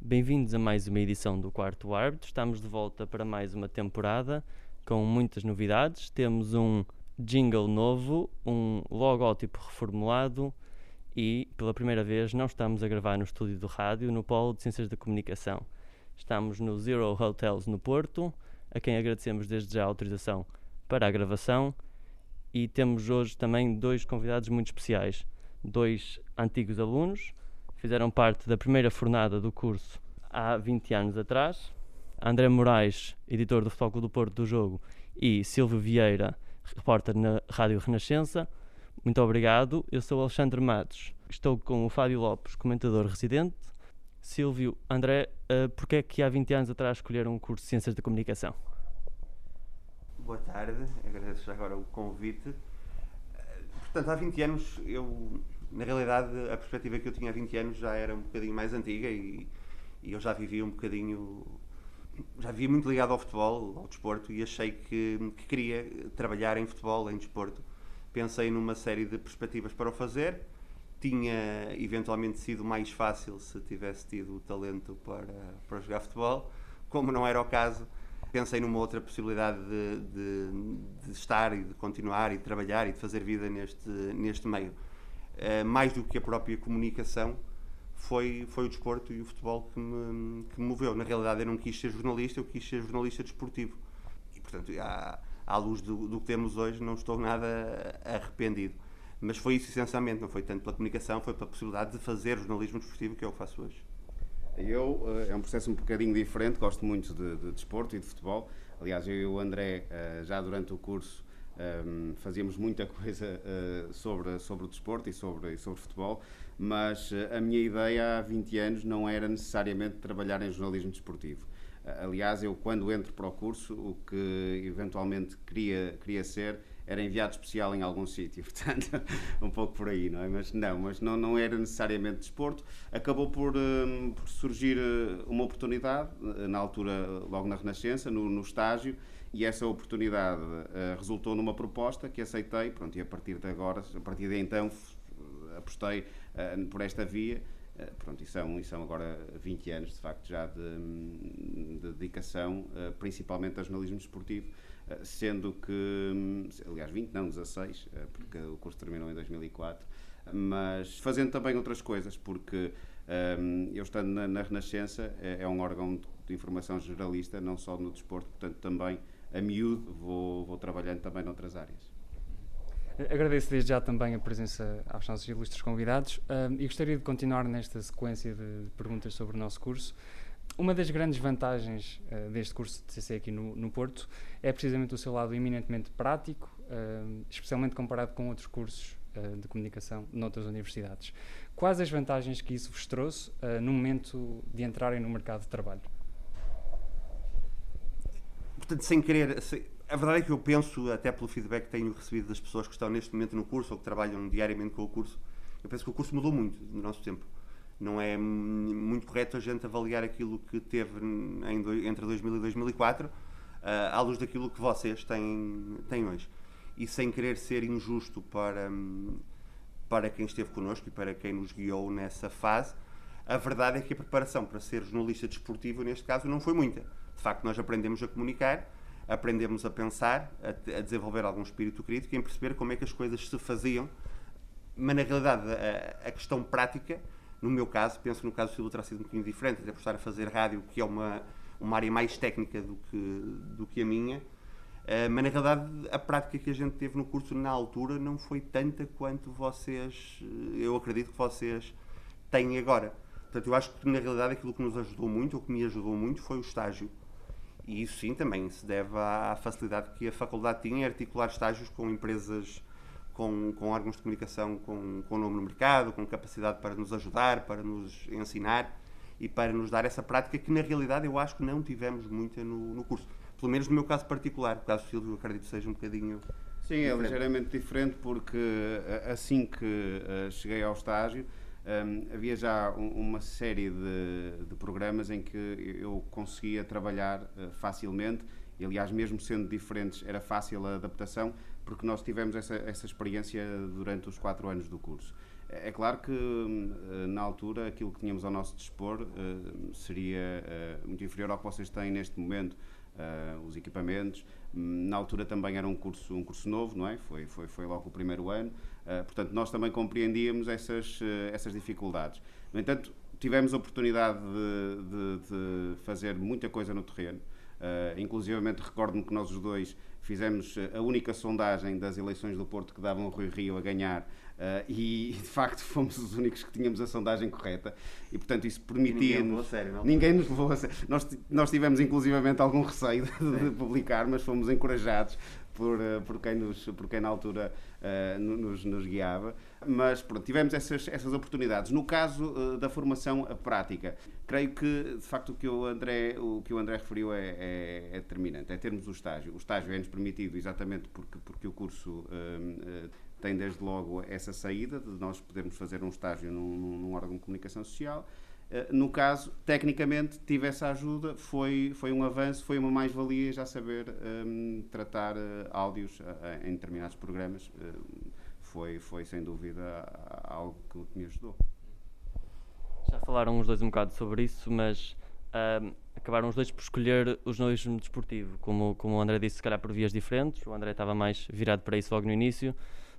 Bem-vindos a mais uma edição do Quarto Árbitro. Estamos de volta para mais uma temporada com muitas novidades. Temos um jingle novo, um logótipo reformulado e, pela primeira vez, não estamos a gravar no estúdio do rádio, no Polo de Ciências da Comunicação. Estamos no Zero Hotels no Porto, a quem agradecemos desde já a autorização para a gravação. E temos hoje também dois convidados muito especiais, dois antigos alunos, fizeram parte da primeira fornada do curso há 20 anos atrás. André Moraes, editor do Futebol do Porto do Jogo, e Silvio Vieira, repórter na Rádio Renascença. Muito obrigado. Eu sou Alexandre Matos. Estou com o Fábio Lopes, comentador residente. Silvio, André, uh, porquê é que há 20 anos atrás escolheram um curso de Ciências da Comunicação? Boa tarde, agradeço agora o convite. Eh, Portanto, há 20 anos, eu, na realidade, a perspectiva que eu tinha há 20 anos já era um bocadinho mais antiga e, e eu já vivia um bocadinho. Já vivia muito ligado ao futebol, ao desporto, e achei que, que queria trabalhar em futebol, em desporto. Pensei numa série de perspectivas para o fazer. Tinha eventualmente sido mais fácil se tivesse tido o talento para, para jogar futebol. Como não era o caso, pensei numa outra possibilidade de, de, de, estar e de continuar e de trabalhar e de fazer vida neste, neste meio. Uh, mais do que a própria comunicação, foi, foi o desporto e o futebol que me, que me moveu. Na realidade, eu não quis ser jornalista, eu quis ser jornalista desportivo. E, portanto, à, à luz do, do que temos hoje, não estou nada arrependido. Mas foi isso essencialmente, não foi tanto pela comunicação, foi pela possibilidade de fazer jornalismo desportivo que é o que faço hoje. Eu, é um processo um bocadinho diferente, gosto muito de, de desporto e de futebol. Aliás, eu e o André, já durante o curso, um, fazíamos muita coisa uh, sobre, sobre o desporto e sobre, e sobre futebol, mas a minha ideia há 20 anos não era necessariamente trabalhar em jornalismo desportivo. Aliás, eu quando entro para o curso, o que eventualmente queria, queria ser era enviado especial em algum sítio, portanto, um pouco por aí, não é? Mas não, mas não, não era necessariamente desporto. Acabou por, um, por surgir uma oportunidade, na altura, logo na Renascença, no, no estágio, e essa oportunidade uh, resultou numa proposta que aceitei, pronto, e a partir de agora, a partir de então, apostei uh, por esta via. Uh, pronto, e são, e são agora 20 anos, de facto, já de, de dedicação, principalmente ao jornalismo desportivo, sendo que, aliás, 20, não, 16, porque o curso terminou em 2004, mas fazendo também outras coisas, porque um, eu estando na, na Renascença, é, é um órgão de, de informação generalista, não só no desporto, portanto também a miúdo vou, vou trabalhando também noutras áreas. Agradeço desde já também a presença aos nossos ilustres convidados um, e gostaria de continuar nesta sequência de perguntas sobre o nosso curso. Uma das grandes vantagens uh, deste curso de CC aqui no, no, Porto é precisamente o seu lado eminentemente prático, uh, especialmente comparado com outros cursos uh, de comunicação noutras universidades. Quais as vantagens que isso vos trouxe no momento de entrarem no mercado de trabalho? portanto, sem querer. A verdade é que eu penso, até pelo feedback que tenho recebido das pessoas que estão neste momento no curso ou que trabalham diariamente com o curso, eu penso que o curso mudou muito no nosso tempo. Não é muito correto a gente avaliar aquilo que teve em, entre 2000 e 2004 uh, à luz daquilo que vocês têm, têm hoje. E sem querer ser injusto para, para quem esteve connosco e para quem nos guiou nessa fase, a verdade é que a preparação para ser jornalista desportivo, neste caso, não foi muita de facto, nós aprendemos a comunicar, aprendemos a pensar, a, a, desenvolver algum espírito crítico e a perceber como é que as coisas se faziam. Mas, na realidade, a, a questão prática, no meu caso, penso no caso do Silvio terá sido um bocadinho diferente, até por estar a fazer rádio, que é uma, uma área mais técnica do que, do que a minha. Uh, mas, na realidade, a prática que a gente teve no curso na altura não foi tanta quanto vocês, eu acredito que vocês têm agora. Portanto, eu acho que, na realidade, aquilo que nos ajudou muito, ou que me ajudou muito, foi o estágio e isso sim também se deve à facilidade que a faculdade tinha em articular estágios com empresas, com, com órgãos de comunicação com, com nome no mercado, com capacidade para nos ajudar, para nos ensinar e para nos dar essa prática que na realidade eu acho que não tivemos muita no, no curso. Pelo menos no meu caso particular, o caso do Silvio, acredito que seja um bocadinho. Sim, é diferente. é ligeiramente diferente porque assim que uh, cheguei ao estágio um, havia já um, uma série de, de, programas em que eu conseguia trabalhar uh, facilmente e, aliás, mesmo sendo diferentes, era fácil a adaptação, porque nós tivemos essa, essa experiência durante os quatro anos do curso. É, é claro que, uh, na altura, aquilo que tínhamos ao nosso dispor uh, seria muito inferior ao que vocês têm neste momento. os equipamentos, na altura também era um curso, um curso novo, não é? Foi, foi, foi logo o primeiro ano. Uh, portanto, nós também compreendíamos essas, uh, essas dificuldades. No entanto, tivemos a oportunidade de, de, de fazer muita coisa no terreno. Uh, inclusivamente, recordo-me que nós os dois fizemos a única sondagem das eleições do Porto que davam o Rui Rio a ganhar Uh, e de facto fomos os únicos que tínhamos a sondagem correta e portanto isso permitia-nos. Ninguém nos levou a sério. Nós, nós tivemos inclusivamente algum receio de, de publicar, mas fomos encorajados por, uh, por, quem, nos, por quem na altura uh, nos, nos, guiava. Mas pronto, tivemos essas, essas oportunidades. No caso da formação prática, creio que de facto o que o André, o que o André referiu é, é, é determinante, é termos o estágio. O estágio é-nos permitido exatamente porque, porque o curso tem desde logo essa saída de nós podermos fazer um estágio num, num órgão de comunicação social. Uh, no caso, tecnicamente, tive essa ajuda, foi, foi um avanço, foi uma mais-valia já saber um, ehm, tratar uh, áudios uh, em determinados programas. foi, foi, sem dúvida, algo que me ajudou. Já falaram os dois um bocado sobre isso, mas ehm, acabaram os dois por escolher o jornalismo desportivo. Como, como o André disse, se calhar por vias diferentes. O André estava mais virado para isso logo no início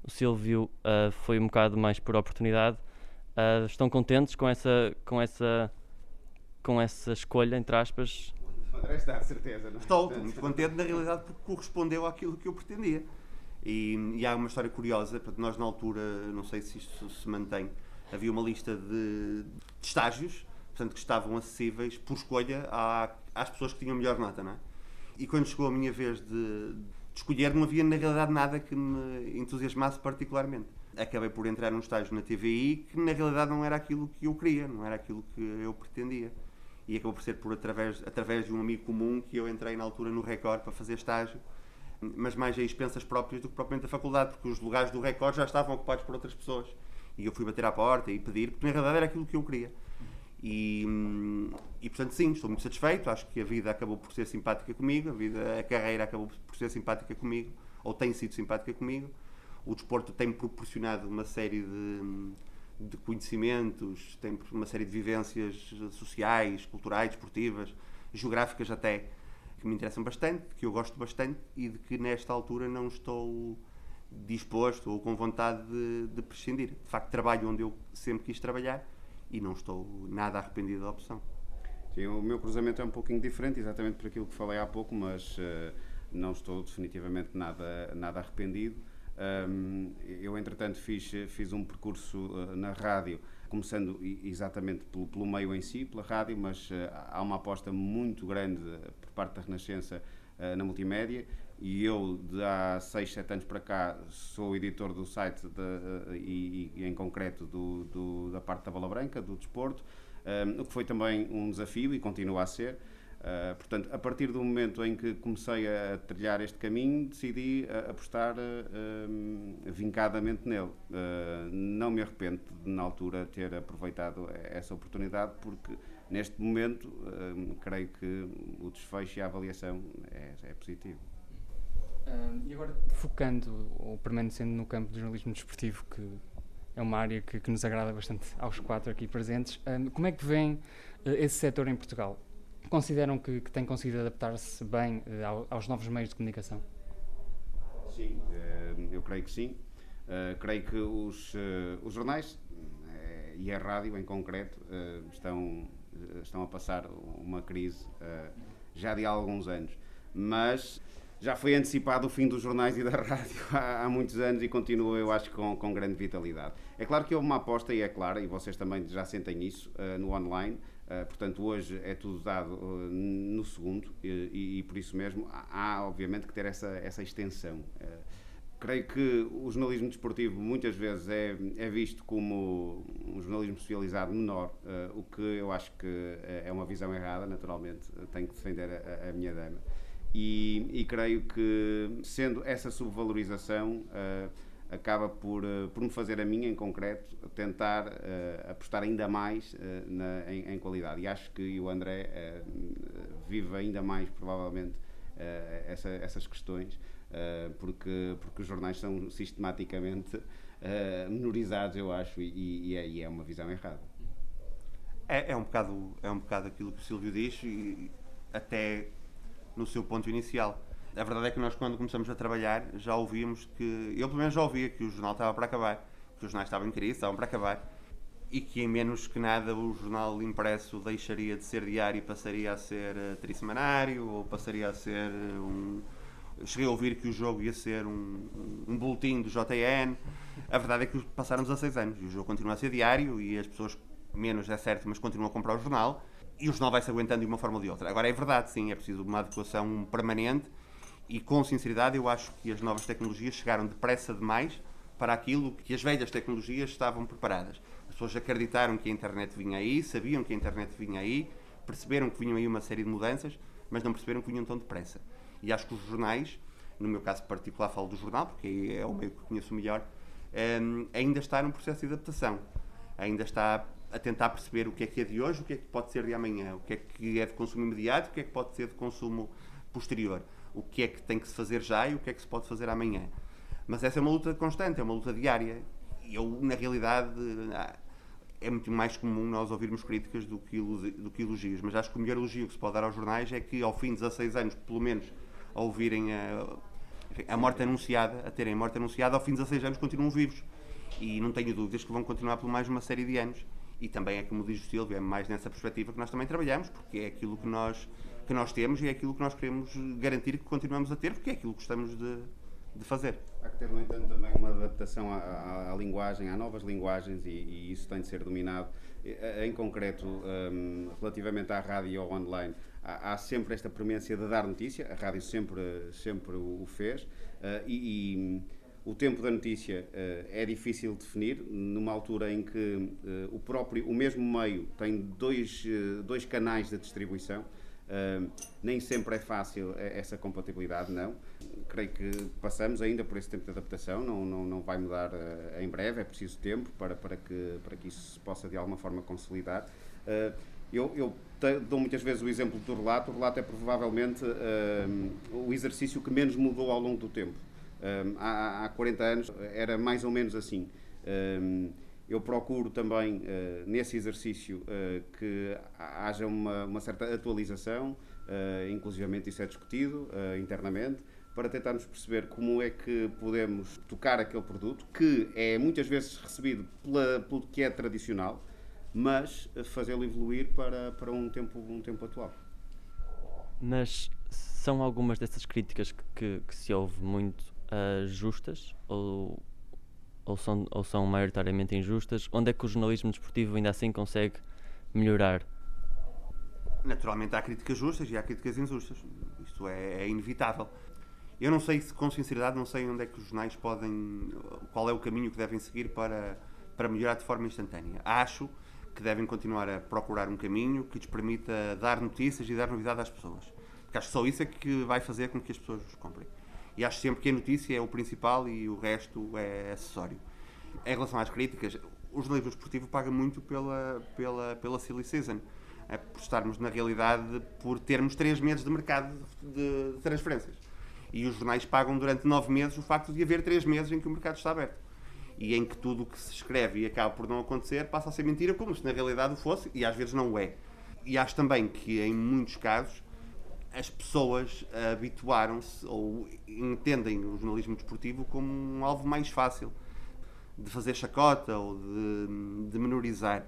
o Silvio uh, foi um bocado mais por oportunidade. Uh, estão contentes com essa, com essa, com essa escolha, entre aspas? André está, certeza. Não é? Estou, estou muito contente, na realidade, porque correspondeu àquilo que eu pretendia. E, e, há uma história curiosa, porque nós na altura, não sei se isto se mantém, havia uma lista de, de estágios, portanto, que estavam acessíveis por escolha à, às pessoas que tinham melhor nota, não é? E quando chegou a minha vez de, de escolher, não havia na realidade nada que me entusiasmasse particularmente. Acabei por entrar num estágio na TVI que na realidade não era aquilo que eu queria, não era aquilo que eu pretendia. E acabou por ser por através, através de um amigo comum que eu entrei na altura no Record para fazer estágio, mas mais a expensas próprias do que propriamente a faculdade, porque os lugares do Record já estavam ocupados por outras pessoas. E eu fui bater à porta e pedir, porque na realidade era aquilo que eu queria. E, e, portanto, sim, estou muito satisfeito. Acho que a vida acabou por ser simpática comigo, a, vida, a carreira acabou por ser simpática comigo, ou tem sido simpática comigo. O desporto tem proporcionado uma série de, de conhecimentos, tem uma série de vivências sociais, culturais, esportivas, geográficas até, que me interessam bastante, que eu gosto bastante e de que nesta altura não estou disposto ou com vontade de, de prescindir. De facto, trabalho onde eu sempre quis trabalhar e não estou nada arrependido da opção. Sim, o meu cruzamento é um pouquinho diferente, exatamente por aquilo que falei há pouco, mas uh, não estou definitivamente nada, nada arrependido. Um, eu, entretanto, fiz, fiz um percurso uh, na rádio, começando exatamente pelo, pelo, meio em si, pela rádio, mas uh, há uma aposta muito grande por parte da Renascença na multimédia e eu, de há 6, 7 anos para cá, sou editor do site de, e, e, em concreto do, do, da parte da Bola Branca, do desporto, um, o que foi também um desafio e continua a ser. Uh, portanto, a partir do momento em que comecei a trilhar este caminho, decidi uh, apostar uh, vincadamente nele. não me arrependo de, na altura, ter aproveitado essa oportunidade, porque neste momento creio que o desfecho e a avaliação é, é positivo. E agora, focando ou permanecendo no campo do jornalismo desportivo, que é uma área que, que nos agrada bastante aos quatro aqui presentes, como é que vem esse setor em Portugal? Consideram que, que tem conseguido adaptar-se bem ao, aos novos meios de comunicação? Sim, eu creio que sim. creio que os, os jornais e a rádio em concreto estão, estão a passar uma crise já de há alguns anos. Mas já foi antecipado o fim dos jornais e da rádio há, há muitos anos e continua, eu acho, com, com grande vitalidade. É claro que houve uma aposta, e é clara, e vocês também já sentem isso, uh, no online. Uh, portanto, hoje é tudo dado uh, no segundo e, e, por isso mesmo há, obviamente, que ter essa, essa extensão. creio que o jornalismo desportivo muitas vezes é, é visto como um jornalismo especializado menor, o que eu acho que é uma visão errada, naturalmente. Tenho que defender a, a minha dama. E, e, creio que, sendo essa subvalorização, acaba por, uh, por me fazer a mim, em concreto, tentar uh, apostar ainda mais uh, na, em, em, qualidade. E acho que o André vive ainda mais, provavelmente, essa, essas questões, porque, porque os jornais são sistematicamente menorizados, eu acho, e, e, é, e é uma visão errada. É, é, um bocado, é um bocado aquilo que o Silvio diz, e até no seu ponto inicial a verdade é que nós, quando começamos a trabalhar, já ouvimos que. Eu, pelo menos, já ouvia que o jornal estava para acabar, que os jornais estavam em crise, estavam para acabar, e que, em menos que nada, o jornal impresso deixaria de ser diário e passaria a ser uh, trissemanário, ou passaria a ser uh, um. Cheguei a ouvir que o jogo ia ser um, um boletim do JN. A verdade é que passaram 16 anos e o jogo continua a ser diário e as pessoas, menos é certo, mas continuam a comprar o jornal e o jornal vai se aguentando de uma forma ou de outra. Agora é verdade, sim, é preciso uma adequação permanente e com sinceridade, eu acho que as novas tecnologias chegaram depressa demais para aquilo que as velhas tecnologias estavam preparadas. As pessoas acreditaram que a internet vinha aí, sabiam que a internet vinha aí, perceberam que vinham aí uma série de mudanças, mas não perceberam que vinham tão depressa. E acho que os jornais, no meu caso particular falo do jornal, porque é o meio que conheço melhor, um, ainda está num processo de adaptação. Ainda está a tentar perceber o que é que é de hoje, o que é que pode ser de amanhã, o que é que é de consumo imediato, o que é que pode ser de consumo posterior o que é que tem que se fazer já e o que é que se pode fazer amanhã. Mas essa é uma luta constante, é uma luta diária. E eu, na realidade, ah, é muito mais comum nós ouvirmos críticas do que, do que elogios. Mas acho que o melhor elogio que se pode dar aos jornais é que, ao fim de 16 anos, pelo menos, a ouvirem a, a morte anunciada, a terem a morte anunciada, ao fim de 16 anos continuam vivos. E não tenho dúvidas que vão continuar por mais uma série de anos. E também é como diz o Silvio, é mais nessa perspectiva que nós também trabalhamos, porque é aquilo que nós que nós temos e é aquilo que nós queremos garantir que continuamos a ter, porque é aquilo que gostamos de, de fazer. Há que ter, no entanto, também uma adaptação à, à, linguagem, a novas linguagens, e, e, isso tem de ser dominado. Em concreto, um, relativamente à rádio e ao online, há, há, sempre esta premência de dar notícia, a rádio sempre, sempre o fez, uh, e, e, o tempo da notícia uh, é difícil de definir, numa altura em que uh, o próprio, o mesmo meio tem dois, dois canais de distribuição, Nem sempre é fácil essa compatibilidade, não. Creio que passamos ainda por esse tempo de adaptação, não, não, não vai mudar uh, em breve, é preciso tempo para, para, que, para que isso se possa de alguma forma consolidar. Uh, eu, eu dou muitas vezes o exemplo do relato, o relato é provavelmente o exercício que menos mudou ao longo do tempo. há, há 40 anos era mais ou menos assim. Eu procuro também, uh, nesse exercício, uh, que haja uma, uma, certa atualização, uh, inclusivamente isso é discutido uh, internamente, para tentarmos perceber como é que podemos tocar aquele produto, que é muitas vezes recebido pela, pelo que é tradicional, mas fazê-lo evoluir para, para um, tempo, um tempo atual. Mas são algumas dessas críticas que, que, que se ouve muito justas ou ou são, ou são maioritariamente injustas? Onde é que o jornalismo desportivo ainda assim consegue melhorar? Naturalmente há críticas justas e há críticas injustas. Isto é, é inevitável. Eu não sei se, com sinceridade, não sei onde é que os jornais podem. qual é o caminho que devem seguir para, para melhorar de forma instantânea. Acho que devem continuar a procurar um caminho que lhes permita dar notícias e dar novidade às pessoas. Porque acho que só isso é que vai fazer com que as pessoas os comprem e acho sempre que a notícia é o principal e o resto é acessório. Em relação às críticas, o jornalismo esportivo paga muito pela, pela, pela silly season. É por estarmos, na realidade, por termos três meses de mercado de, de transferências. E os jornais pagam durante nove meses o facto de haver três meses em que o mercado está aberto. E em que tudo o que se escreve e acaba por não acontecer passa a ser mentira, como se na realidade fosse, e às vezes não é. E acho também que, em muitos casos, as pessoas habituaram-se ou entendem o jornalismo desportivo como um alvo mais fácil de fazer chacota ou de, de menorizar.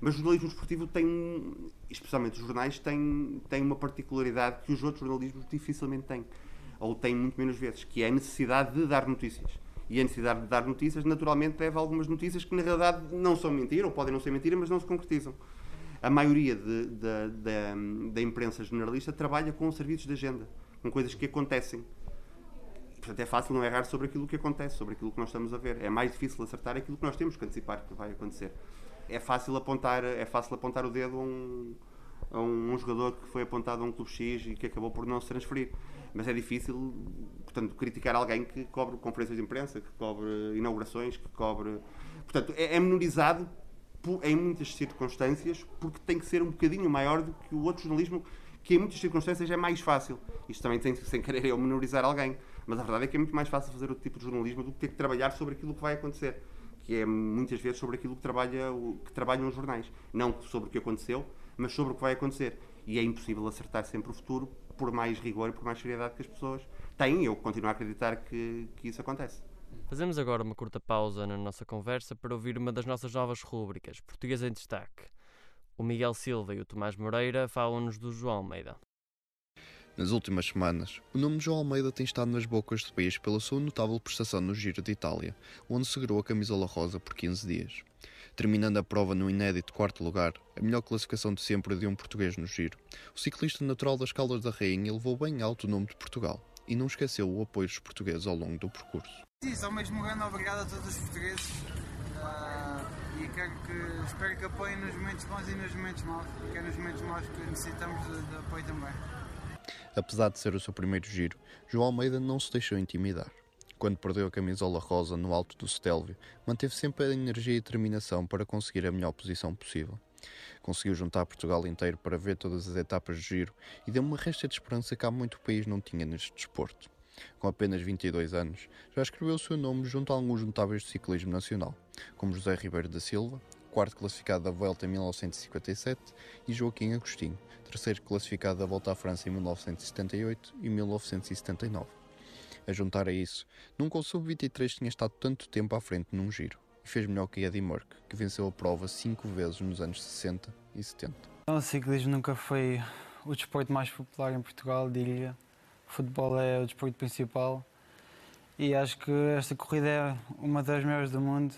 Mas o jornalismo desportivo tem, especialmente os jornais, tem, tem uma particularidade que os outros jornalismos dificilmente têm, ou têm muito menos vezes, que é a necessidade de dar notícias. E a necessidade de dar notícias, naturalmente, leva algumas notícias que, na realidade, não são mentira, ou podem não ser mentira, mas não se concretizam a maioria da imprensa generalista trabalha com serviços de agenda, com coisas que acontecem. Portanto, é fácil não errar sobre aquilo que acontece, sobre aquilo que nós estamos a ver. É mais difícil acertar aquilo que nós temos que antecipar que vai acontecer. É fácil apontar, é fácil apontar o dedo a um, a um, jogador que foi apontado a um clube X e que acabou por não se transferir. Mas é difícil, portanto, criticar alguém que cobre conferências de imprensa, que cobre inaugurações, que cobre. Portanto, é, é menorizado em muitas circunstâncias porque tem que ser um bocadinho maior do que o outro jornalismo, que em muitas circunstâncias é mais fácil. Isto também tem sem querer eu menorizar alguém, mas a verdade é que é muito mais fácil fazer outro tipo de jornalismo do que ter que trabalhar sobre aquilo que vai acontecer, que é muitas vezes sobre aquilo que, trabalha, que trabalham os jornais. Não sobre o que aconteceu, mas sobre o que vai acontecer. E é impossível acertar sempre o futuro, por mais rigor e por mais seriedade que as pessoas têm. Eu continuo a acreditar que, que isso acontece. Fazemos agora uma curta pausa na nossa conversa para ouvir uma das nossas novas rúbricas, Português em Destaque. O Miguel Silva e o Tomás Moreira falam-nos do João Almeida. Nas últimas semanas, o nome de João Almeida tem estado nas bocas do país pela sua notável prestação no Giro de Itália, onde segurou a camisola rosa por 15 dias. Terminando a prova no inédito quarto lugar, a melhor classificação de sempre de um português no Giro, o ciclista natural das Caldas da Rainha levou bem alto o nome de Portugal e não esqueceu o apoio dos portugueses ao longo do percurso. Sim, só mesmo grande obrigado a todos os portugueses ah, e quero que, espero que apoiem nos momentos bons e nos momentos maus, porque é nos momentos maus que necessitamos de, de apoio também. Apesar de ser o seu primeiro giro, João Almeida não se deixou intimidar. Quando perdeu a camisola rosa no alto do Stelvio, manteve sempre a energia e determinação para conseguir a melhor posição possível. Conseguiu juntar Portugal inteiro para ver todas as etapas de giro e deu uma resta de esperança que há muito país não tinha neste desporto. Com apenas 22 anos, já escreveu o seu nome junto a alguns notáveis do ciclismo nacional, como José Ribeiro da Silva, quarto classificado da Volta em 1957, e Joaquim Agostinho, terceiro classificado da Volta à França em 1978 e 1979. A juntar a isso, nunca o Sub-23 tinha estado tanto tempo à frente num giro, e fez melhor que Eddie Merck, que venceu a prova cinco vezes nos anos 60 e 70. O ciclismo nunca foi o desporto mais popular em Portugal, diria. O futebol é o desporto principal e acho que esta corrida é uma das melhores do mundo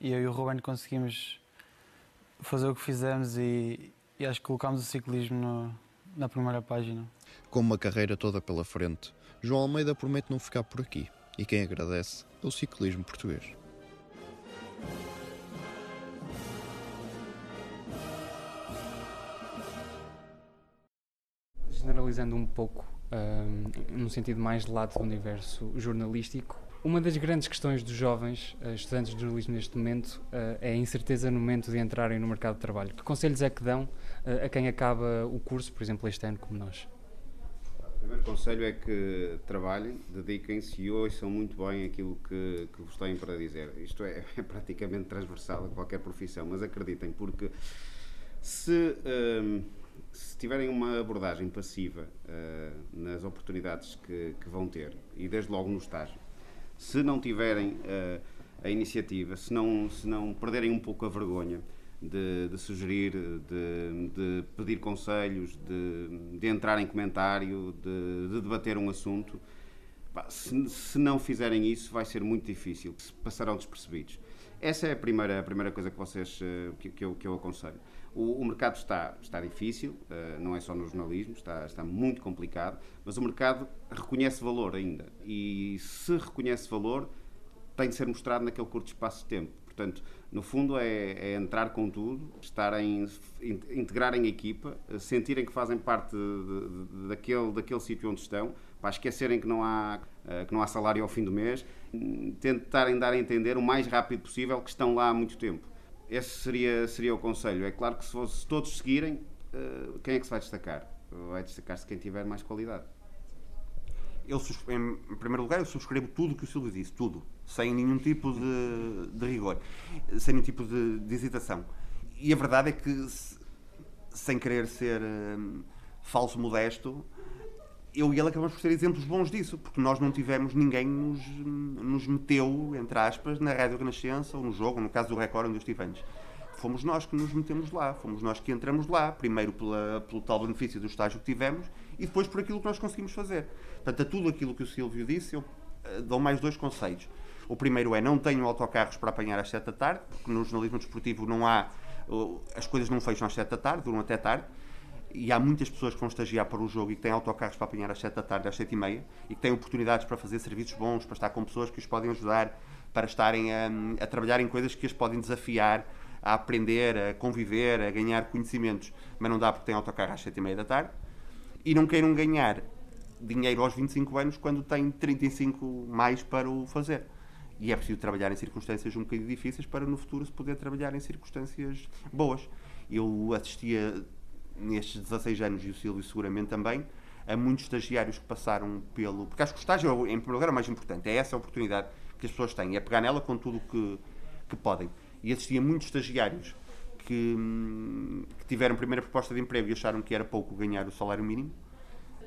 e eu e o Ruben conseguimos fazer o que fizemos e, e acho que colocámos o ciclismo no- na primeira página. Com uma carreira toda pela frente, João Almeida promete não ficar por aqui, e quem agradece é o ciclismo português. Generalizando um pouco, ahm, num sentido mais de lado do universo jornalístico, uma das grandes questões dos jovens eh, estudantes de jornalismo neste momento eh, é a incerteza no momento de entrarem no mercado de trabalho. Que conselhos é que dão eh, a quem acaba o curso, por exemplo, este ano, como nós? O primeiro conselho é que trabalhem, dediquem-se e ouçam muito bem aquilo que, que vos têm para dizer. Isto é, é praticamente transversal a qualquer profissão, mas acreditem, porque se, se tiverem uma abordagem passiva ah, nas oportunidades que, que vão ter, e desde logo no estágio, se não tiverem ah, a iniciativa, se não, se não perderem um pouco a vergonha de, de sugerir, de, de pedir conselhos, de, de entrar em comentário, de, de debater um assunto, pá, se, se não fizerem isso, vai ser muito difícil, passarão despercebidos. Essa é a primeira, a primeira coisa que, vocês, eh, que, que eu, que eu aconselho. O, o mercado está, está difícil, eh, não é só no jornalismo, está, está muito complicado, mas o mercado reconhece valor ainda. E se reconhece valor, tem de ser mostrado naquele curto espaço de tempo. Portanto, no fundo, é, é entrar com tudo, estarem, in- integrarem a equipa, eh, sentirem que fazem parte de- de- daquele, daquele sítio onde estão, para esquecerem que não, há, eh, que não há salário ao fim do mês, hum, tentarem dar a entender o mais rápido possível que estão lá há muito tempo. Esse seria, seria o conselho. É claro que se, fosse- se todos seguirem, eh, quem é que se vai destacar? Vai destacar-se quem tiver mais qualidade. Eu, em primeiro lugar, eu subscrevo tudo o que o Silvio disse, tudo, sem nenhum tipo de, de rigor, sem nenhum tipo de, de hesitação. E a verdade é que, se- sem querer ser hum, falso modesto, eu e ele acabamos por ser exemplos bons disso, porque nós não tivemos ninguém nos, nos meteu, entre aspas, na Rádio Renascença ou no jogo, no caso do Record, onde eu estive antes. Fomos nós que nos metemos lá, fomos nós que entramos lá, primeiro pela, pelo tal benefício do estágio que tivemos e depois por aquilo que nós conseguimos fazer. Portanto, a tudo aquilo que o Silvio disse, eu eh, dou mais dois conselhos. O primeiro é não tenham autocarros para apanhar às 7 da tarde, porque no jornalismo desportivo não há, as coisas não fecham às 7 da tarde, duram até tarde e há muitas pessoas que vão estagiar para o jogo e que têm autocarros para apanhar às 7 da tarde, às 7 e meia, e que têm oportunidades para fazer serviços bons, para estar com pessoas que os podem ajudar, para estarem a, a trabalhar em coisas que as podem desafiar a aprender, a conviver, a ganhar conhecimentos, mas não dá porque tem autocarro às 7 e meia da tarde. E não queiram ganhar dinheiro aos 25 anos quando têm 35 mais para o fazer. E é preciso trabalhar em circunstâncias um bocadinho difíceis para no futuro se poder trabalhar em circunstâncias boas. Eu assistia nestes 16 anos, e o Silvio seguramente também, a muitos estagiários que passaram pelo. Porque acho que o estágio, é em primeiro lugar, é o mais importante. É essa oportunidade que as pessoas têm. É pegar nela com tudo o que, que podem. E assistia a muitos estagiários que, que tiveram primeira proposta de emprego e acharam que era pouco ganhar o salário mínimo.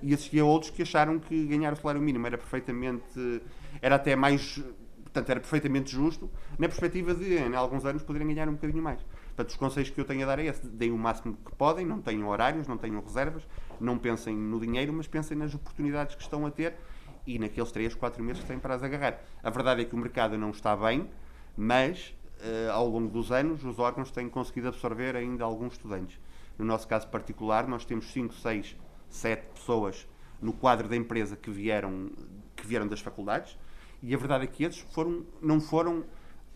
E assistia a outros que acharam que ganhar o salário mínimo era perfeitamente. era até mais. portanto, era perfeitamente justo, na perspectiva de, em alguns anos, poderem ganhar um bocadinho mais. Portanto, os conselhos que eu tenho a dar é esse: deem o máximo que podem, não tenham horários, não tenham reservas, não pensem no dinheiro, mas pensem nas oportunidades que estão a ter e naqueles 3, 4 meses que têm para as agarrar. A verdade é que o mercado não está bem, mas uh, ao longo dos anos os órgãos têm conseguido absorver ainda alguns estudantes. No nosso caso particular, nós temos 5, 6, 7 pessoas no quadro da empresa que vieram, que vieram das faculdades e a verdade é que esses foram, não foram,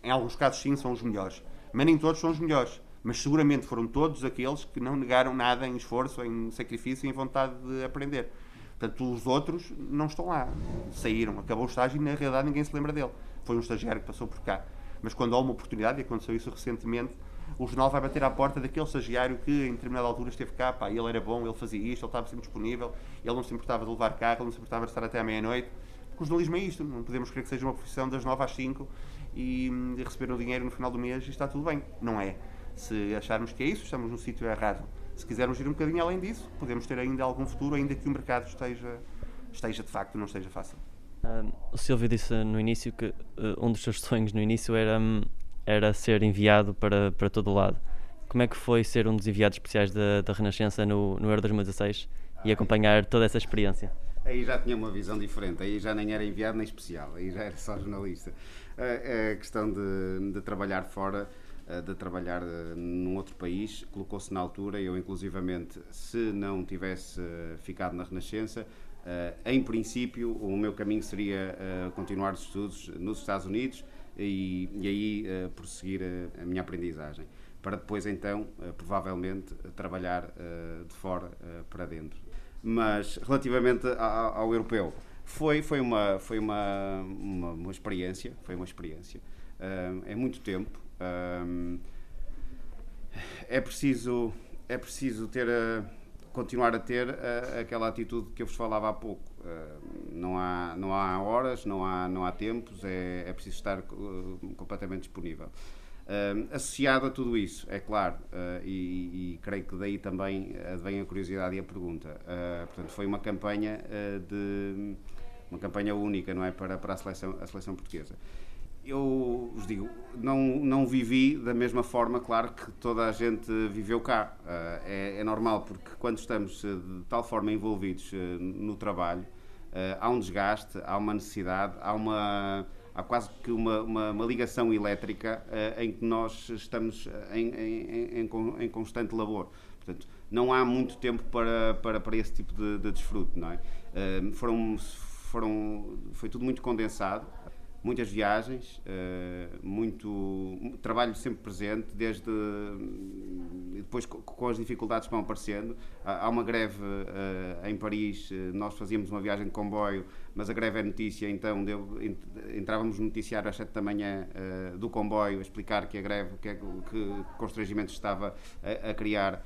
em alguns casos sim, são os melhores, mas nem todos são os melhores. Mas seguramente foram todos aqueles que não negaram nada em esforço, em sacrifício em vontade de aprender. Portanto, os outros não estão lá. Saíram, acabou o estágio e na realidade ninguém se lembra dele. Foi um estagiário que passou por cá. Mas quando há uma oportunidade, e aconteceu isso recentemente, o jornal vai bater à porta daquele estagiário que em determinada altura esteve cá, pá, ele era bom, ele fazia isto, ele estava sempre disponível, ele não se importava de levar carro, ele não se importava de estar até à meia-noite. Porque o jornalismo é isto, não podemos querer que seja uma profissão das 9 às 5 e, e receber o dinheiro no final do mês e está tudo bem. Não é. Se acharmos que é isso, estamos no sítio errado. Se quisermos ir um bocadinho além disso, podemos ter ainda algum futuro, ainda que o mercado esteja, esteja de facto, não esteja fácil. Um, o Silvio disse no início que uh, um dos seus sonhos no início era, um, era ser enviado para, para todo o lado. Como é que foi ser um dos enviados especiais da, da Renascença no, no Euro 2016 e acompanhar toda essa experiência? Aí já tinha uma visão diferente, aí já nem era enviado nem especial, aí já era só jornalista. A, a questão de, de trabalhar fora de trabalhar num outro país, colocou-se na altura, eu inclusivamente, se não tivesse ficado na Renascença, em princípio o meu caminho seria continuar os estudos nos Estados Unidos e, e aí prosseguir a minha aprendizagem, para depois então, provavelmente, trabalhar de fora para dentro. Mas relativamente ao europeu, foi, foi, uma, foi uma, uma, uma experiência, foi uma experiência. é muito tempo, é preciso é preciso ter a, continuar a ter a, aquela atitude que eu vos falava há pouco. não há não há horas, não há não há tempos, é, é preciso estar uh, completamente disponível. Uh, associado a tudo isso, é claro, uh, e, e, creio que daí também vem a curiosidade e a pergunta. Uh, portanto, foi uma campanha de uma campanha única, não é, para, para a seleção a seleção portuguesa eu vos digo, não, não vivi da mesma forma, claro, que toda a gente viveu cá. Uh, é, é, normal, porque quando estamos eh, de tal forma envolvidos uh, no trabalho, uh, há um desgaste, há uma necessidade, há, uma, há quase que uma, uma, uma ligação elétrica em que nós estamos em, em, em, em, constante labor. Portanto, não há muito tempo para, para, para esse tipo de, de desfrute, não é? foram, foram, foi tudo muito condensado muitas viagens, uh, muito trabalho sempre presente, desde depois com as dificuldades que vão aparecendo. Há uma greve uh, em Paris, uh, nós fazíamos uma viagem de comboio, mas a greve é notícia, então deu, entrávamos no noticiário às 7 da manhã do comboio a explicar que a greve, que, que constrangimento estava a, a criar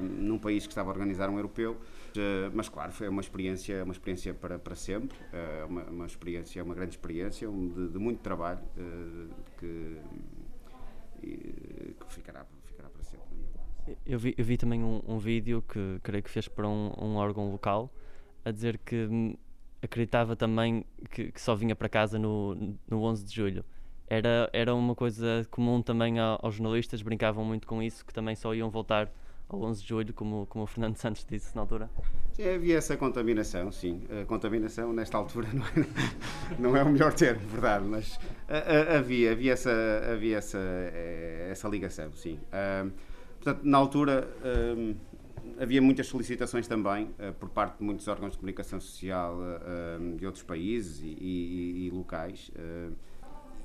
num país que estava a organizar um europeu. Eh, mas claro, foi uma experiência, uma experiência para, para sempre, uh, uma, uma experiência, uma grande experiência de, de muito trabalho uh, que, que ficará, ficará para sempre. Eu vi, eu vi também um, um vídeo que creio que fez para um, um órgão local a dizer que hum, acreditava também que, que, só vinha para casa no, no 11 de julho. Era, era uma coisa comum também aos jornalistas, brincavam muito com isso, que também só iam voltar ao 11 de julho, como, como o Fernando Santos disse na altura? Sim, havia essa contaminação, sim. A contaminação, nesta altura, não é, não é o melhor termo, verdade, mas havia, havia, essa, havia essa, eh, essa ligação, sim. portanto, na altura havia muitas solicitações também uh, por parte de muitos órgãos de comunicação social de outros países e, e, e locais.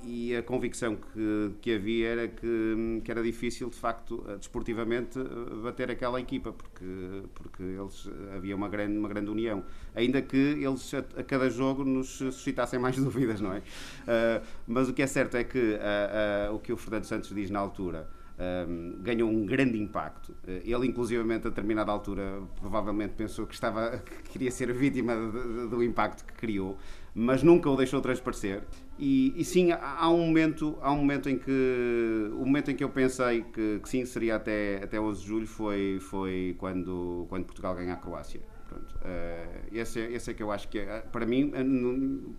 E a convicção que, que havia era que, que era difícil, de facto, eh, desportivamente, eh, bater aquela equipa, porque, porque eles eh, havia uma grande, uma grande união. Ainda que eles a, a cada jogo nos suscitassem mais dúvidas, não é? Uh, mas o que é certo é que uh, uh, o que o Fernando Santos diz na altura. Um, ganhou um grande impacto. Ele, inclusivamente, a determinada altura, provavelmente pensou que, estava, que queria ser vítima de, de, do impacto que criou mas nunca o deixou transparecer. E, e, sim, há um momento, há um momento em que o momento em que eu pensei que, que sim seria até até 11 de julho foi foi quando quando Portugal ganha a Croácia. Pronto, uh, esse, é, esse é que eu acho que é, para mim eh,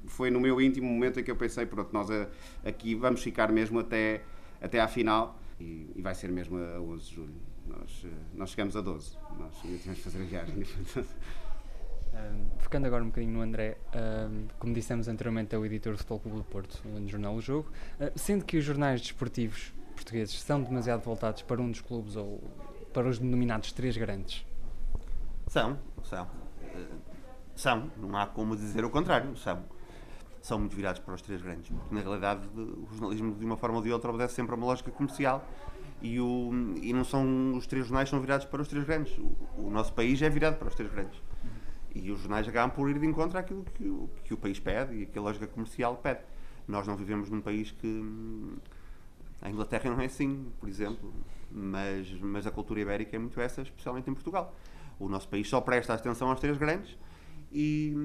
foi no meu íntimo momento em que eu pensei pronto nós a, aqui vamos ficar mesmo até até à final e, e vai ser mesmo a 11 de julho. Nós, nós chegamos a 12. Nós temos que fazer a viagem. Um, focando agora um bocadinho no André, um, como dissemos anteriormente, é o editor do Futebol Clube do Porto no jornal O Jogo. Uh, sendo que os jornais desportivos portugueses são demasiado voltados para um dos clubes ou para os denominados três grandes? São, são. Uh, são, não há como dizer o contrário, são. São muito virados para os três grandes, porque na realidade o jornalismo de uma forma ou de outra obedece sempre a uma lógica comercial e, o, e não são os três jornais são virados para os três grandes. O, o nosso país é virado para os três grandes. E os jornais acabam por ir de encontro àquilo que o, que o país pede e que a lógica comercial pede. Nós não vivemos num país que. A Inglaterra não é assim, por exemplo, mas, mas a cultura ibérica é muito essa, especialmente em Portugal. O nosso país só presta atenção aos três grandes e.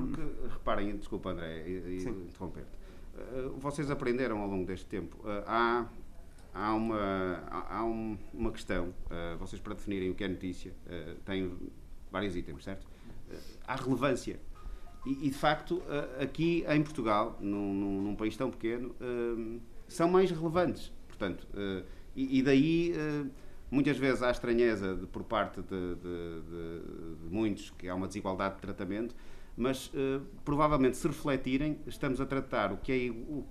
Porque, reparem, desculpa André, interromper-te. Eh, vocês aprenderam ao longo deste tempo. Eh, há, há, uma, há, há uma questão. Eh, vocês, para definirem o que é notícia, têm vários itens, certo? À relevância. E, e, de facto, aqui em Portugal, num, num, num país tão pequeno, hum, são mais relevantes. Portanto, eh, e, daí eh, muitas vezes há estranheza de, por parte de, de, de, muitos que há uma desigualdade de tratamento, mas provavelmente se refletirem, estamos a tratar o que é, o,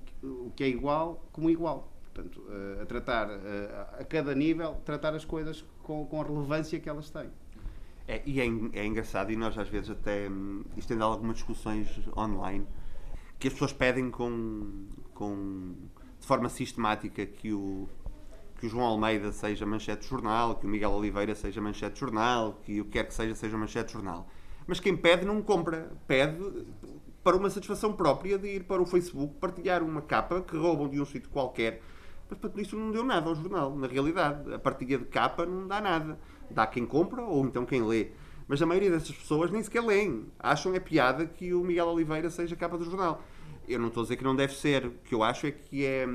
o que é igual como igual. Portanto, a tratar a cada nível, tratar as coisas com, com a relevância que elas têm. É, e é, é, engraçado, e nós às vezes até. Isto tem dado algumas discussões online que as pessoas pedem com, com, de forma sistemática que o, que o João Almeida seja manchete de jornal, que o Miguel Oliveira seja manchete de jornal, que o que quer que seja seja manchete de jornal. Mas quem pede não compra. Pede para uma satisfação própria de ir para o Facebook partilhar uma capa que roubam de um sítio qualquer. Mas para isso não deu nada ao jornal, na realidade. A partilha de capa não dá nada dá quem compra ou então quem lê. Mas a maioria dessas pessoas nem sequer leem. Acham é piada que o Miguel Oliveira seja capa do jornal. Eu não estou a dizer que não deve ser. O que eu acho é que é,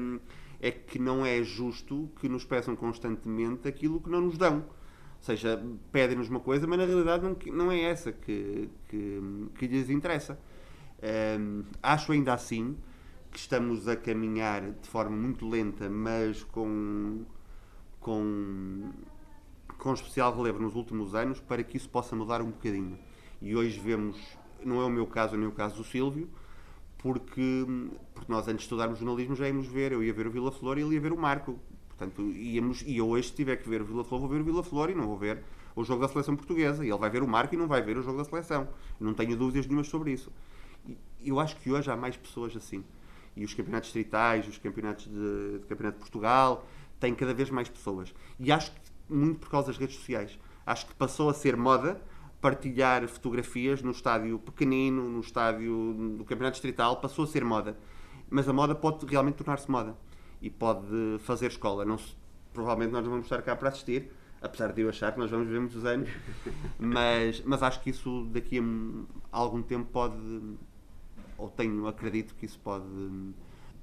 é que não é justo que nos peçam constantemente aquilo que não nos dão. Ou seja, pedem-nos uma coisa, mas na realidade não, não é essa que, que, que lhes interessa. Um, acho ainda assim que estamos a caminhar de forma muito lenta, mas com, com com especial relevo nos últimos anos para que isso possa mudar um bocadinho. E hoje vemos, não é o meu caso nem o caso do Silvio, porque, porque nós antes de estudarmos jornalismo já íamos ver, eu ia ver o Vila Flor e ele ia ver o Marco. Portanto, íamos, e eu hoje se tiver que ver o Vila Flor, vou ver o Vila Flor e não vou ver o jogo da seleção portuguesa. E ele vai ver o Marco e não vai ver o jogo da seleção. não tenho dúvidas nenhumas sobre isso. E eu acho que hoje há mais pessoas assim. E os campeonatos distritais, os campeonatos de, de campeonato de Portugal, têm cada vez mais pessoas. E acho que muito por causa das redes sociais. Acho que passou a ser moda partilhar fotografias no estádio pequenino, no estádio do Campeonato Distrital, passou a ser moda. Mas a moda pode realmente tornar-se moda e pode fazer escola. Não se, provavelmente nós não vamos estar cá para assistir, apesar de eu achar que nós vamos ver muitos anos, mas, mas acho que isso daqui a algum tempo pode, ou tenho, acredito que isso pode,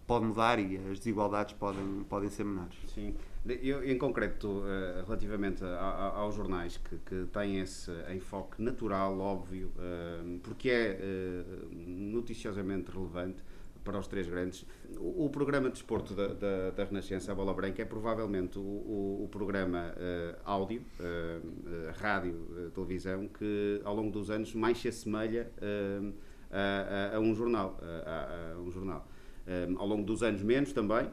pode mudar e as desigualdades podem, podem ser menores. Sim. Eu, em concreto, eh, relativamente aos jornais que, que têm esse enfoque natural, óbvio, eh, porque é eh, noticiosamente relevante para os três grandes. O, programa de desporto da, da, da, Renascença, a Bola Branca, é provavelmente o, o, o programa áudio, rádio, televisão, que ao longo dos anos mais se assemelha a, a, a um jornal. A, um jornal. ao longo dos anos menos também,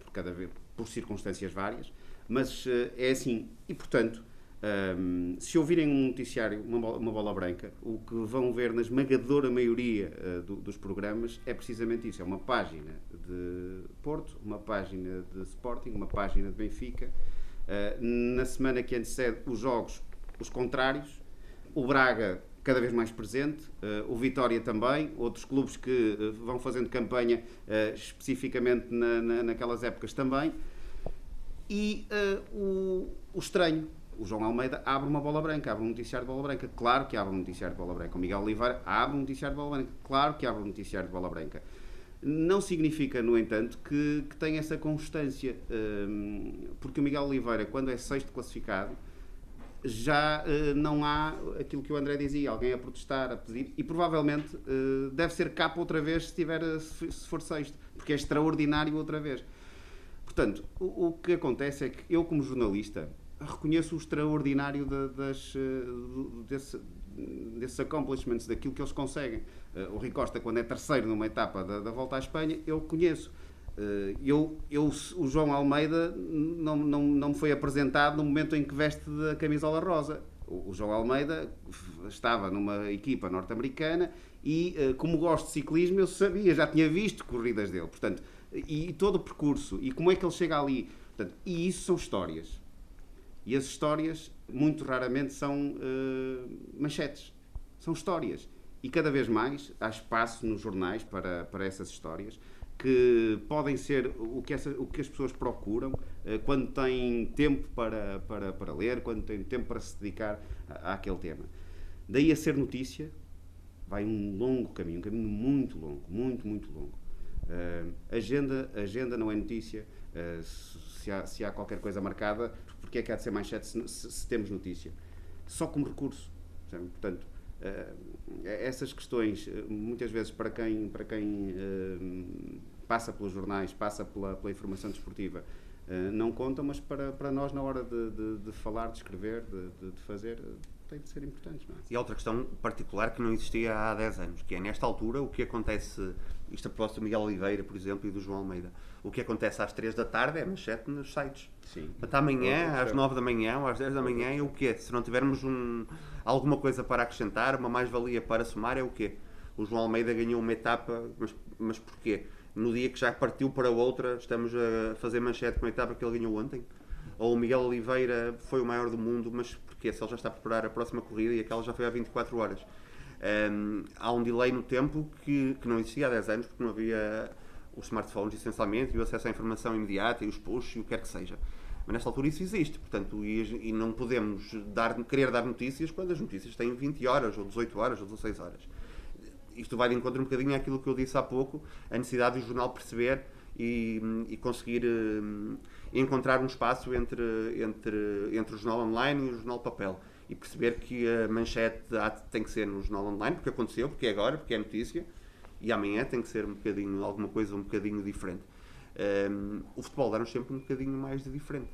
por cada vez por circunstâncias várias, mas uh, é assim. E, portanto, Um, se ouvirem um noticiário, uma bola, uma bola, branca, o que vão ver na esmagadora maioria uh, do, dos programas é precisamente isso: é uma página de Porto, uma página de Sporting, uma página de Benfica. Uh, na semana que antecede os jogos, os contrários. O Braga cada vez mais presente, uh, o Vitória também, outros clubes que vão fazendo campanha especificamente na, na, naquelas épocas também. E o, o estranho, o João Almeida abre uma bola branca, abre um noticiário de bola branca. Claro que abre um noticiário de bola branca. O Miguel Oliveira abre um noticiário de bola branca. Claro que abre um noticiário de bola branca. Não significa, no entanto, que, que tem essa constância, porque o Miguel Oliveira, quando é sexto classificado, já uh, não há aquilo que o André dizia, alguém a protestar, a pedir, e provavelmente uh, deve ser capa outra vez se, tiver, se for sexto, porque é extraordinário outra vez. Portanto, o, o que acontece é que eu, como jornalista, reconheço o extraordinário de, das, eh, desse, desses accomplishments, daquilo que eles conseguem. Eh, o Rui Costa, quando é terceiro numa etapa da, da volta à Espanha, eu conheço. Eh, eu, eu, o João Almeida não, não, não me foi apresentado no momento em que veste a camisola rosa. O, João Almeida estava numa equipa norte-americana e, como gosto de ciclismo, eu sabia, já tinha visto corridas dele. Portanto, e, e todo o percurso, e como é que ele chega ali. Portanto, e isso são histórias e as histórias, muito raramente, são uh, manchetes. São histórias. E cada vez mais há espaço nos jornais para, para essas histórias que podem ser o que, essa, o que as pessoas procuram uh, quando têm tempo para, para, para ler, quando têm tempo para se dedicar à, àquele tema. Daí a ser notícia, vai um longo caminho, um caminho muito longo, muito, muito longo. Uh, agenda, agenda não é notícia. Uh, se, há, se há qualquer coisa marcada, porque é que há de ser manchete se, se, se temos notícia? Só como recurso. Portanto, uh, essas questões, eh, muitas vezes, para quem, para quem passa pelos jornais, passa pela, pela informação desportiva, uh, não contam, mas para, para nós, na hora de, de, de falar, de escrever, de, de fazer, tem de ser importantes. É? E outra questão particular que não existia há 10 anos, que é nesta altura o que acontece, isto a propósito do Miguel Oliveira, por exemplo, e do João Almeida, o que acontece às 3 da tarde é manchete nos sites. Sim. Até amanhã, às 9 da manhã ou às 10 da manhã, é o quê? Se não tivermos um, alguma coisa para acrescentar, uma mais-valia para somar, é o quê? O João Almeida ganhou uma etapa, mas, mas porquê? No dia que já partiu para outra, estamos a fazer manchete com a etapa que ele ganhou ontem? Ou o Miguel Oliveira foi o maior do mundo, mas porquê? Se ele já está a preparar a próxima corrida e aquela já foi há 24 horas. Um, há um delay no tempo que, que não existia há 10 anos, porque não havia os smartphones essencialmente e o acesso à informação imediata e os push e o que quer que seja. Mas nesta altura isso existe, portanto, e, e, não podemos dar, querer dar notícias quando as notícias têm 20 horas, ou 18 horas, ou 16 horas. Isto vai de encontro um bocadinho àquilo que eu disse há pouco, a necessidade do jornal perceber e, e conseguir um, encontrar um espaço entre, entre, entre o jornal online e o jornal papel. E perceber que a manchete tem que ser no jornal online, porque aconteceu, porque é agora, porque é notícia, e amanhã tem que ser um bocadinho, alguma coisa um bocadinho diferente. Um, o futebol dá-nos sempre um bocadinho mais de diferente.